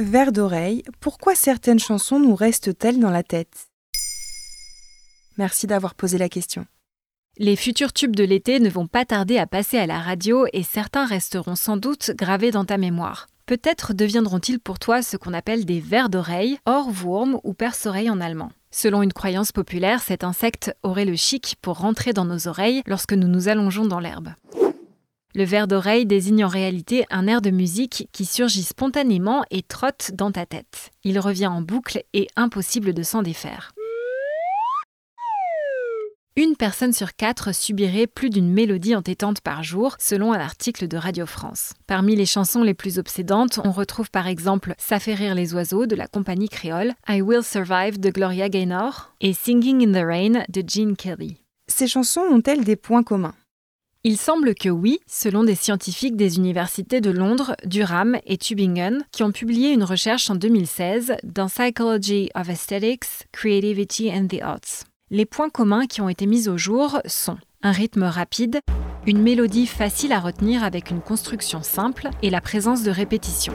Vers d'oreille, pourquoi certaines chansons nous restent-elles dans la tête? Merci d'avoir posé la question. Les futurs tubes de l'été ne vont pas tarder à passer à la radio et certains resteront sans doute gravés dans ta mémoire. Peut-être deviendront-ils pour toi ce qu'on appelle des vers d'oreille, Ohrwurm ou perce-oreille en allemand. Selon une croyance populaire, cet insecte aurait le chic pour rentrer dans nos oreilles lorsque nous nous allongeons dans l'herbe. Le verre d'oreille désigne en réalité un air de musique qui surgit spontanément et trotte dans ta tête. Il revient en boucle et impossible de s'en défaire. Une personne sur quatre subirait plus d'une mélodie entêtante par jour, selon un article de Radio France. Parmi les chansons les plus obsédantes, on retrouve par exemple Ça les oiseaux de la compagnie créole, I Will Survive de Gloria Gaynor et Singing in the Rain de Gene Kelly. Ces chansons ont-elles des points communs? Il semble que oui, selon des scientifiques des universités de Londres, Durham et Tübingen, qui ont publié une recherche en 2016 dans Psychology of Aesthetics, Creativity and the Arts. Les points communs qui ont été mis au jour sont un rythme rapide, une mélodie facile à retenir avec une construction simple et la présence de répétitions.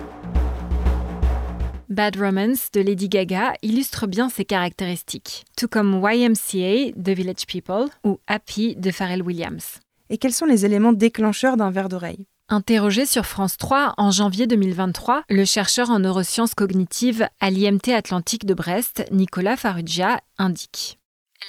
Bad Romance de Lady Gaga illustre bien ces caractéristiques, tout comme YMCA de Village People ou Happy de Pharrell Williams et quels sont les éléments déclencheurs d'un verre d'oreille? Interrogé sur France 3 en janvier 2023, le chercheur en neurosciences cognitives à l'IMT Atlantique de Brest, Nicolas Farrugia, indique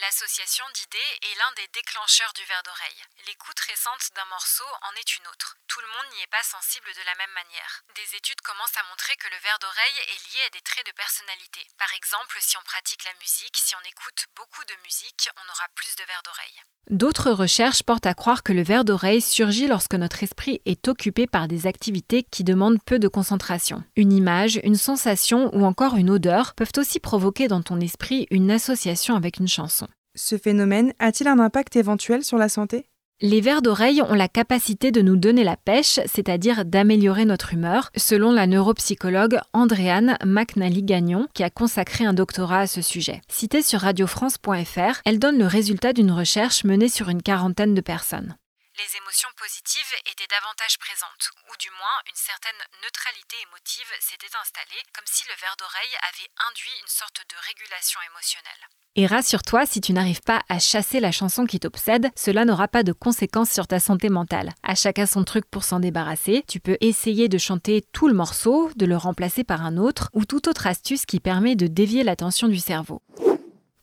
L'association d'idées est l'un des déclencheurs du verre d'oreille. L'écoute récente d'un morceau en est une autre. Tout le monde n'y est pas sensible de la même manière. Des études commencent à montrer que le verre d'oreille est lié à des traits de personnalité. Par exemple, si on pratique la musique, si on écoute beaucoup de musique, on aura plus de verre d'oreille. D'autres recherches portent à croire que le verre d'oreille surgit lorsque notre esprit est occupé par des activités qui demandent peu de concentration. Une image, une sensation ou encore une odeur peuvent aussi provoquer dans ton esprit une association avec une chanson. Ce phénomène a-t-il un impact éventuel sur la santé? Les vers d'oreille ont la capacité de nous donner la pêche, c'est-à-dire d'améliorer notre humeur, selon la neuropsychologue Andréane McNally-Gagnon, qui a consacré un doctorat à ce sujet. Citée sur radiofrance.fr, elle donne le résultat d'une recherche menée sur une quarantaine de personnes les émotions positives étaient davantage présentes, ou du moins une certaine neutralité émotive s'était installée, comme si le verre d'oreille avait induit une sorte de régulation émotionnelle. Et rassure-toi, si tu n'arrives pas à chasser la chanson qui t'obsède, cela n'aura pas de conséquences sur ta santé mentale. À chacun son truc pour s'en débarrasser. Tu peux essayer de chanter tout le morceau, de le remplacer par un autre, ou toute autre astuce qui permet de dévier l'attention du cerveau.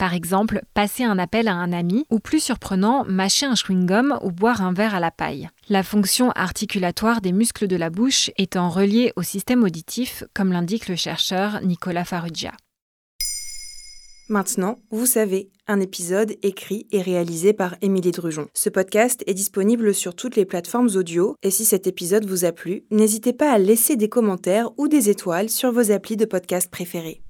Par exemple, passer un appel à un ami, ou plus surprenant, mâcher un chewing-gum ou boire un verre à la paille. La fonction articulatoire des muscles de la bouche étant reliée au système auditif, comme l'indique le chercheur Nicolas Farrugia. Maintenant, vous savez, un épisode écrit et réalisé par Émilie Drujon. Ce podcast est disponible sur toutes les plateformes audio et si cet épisode vous a plu, n'hésitez pas à laisser des commentaires ou des étoiles sur vos applis de podcast préférés.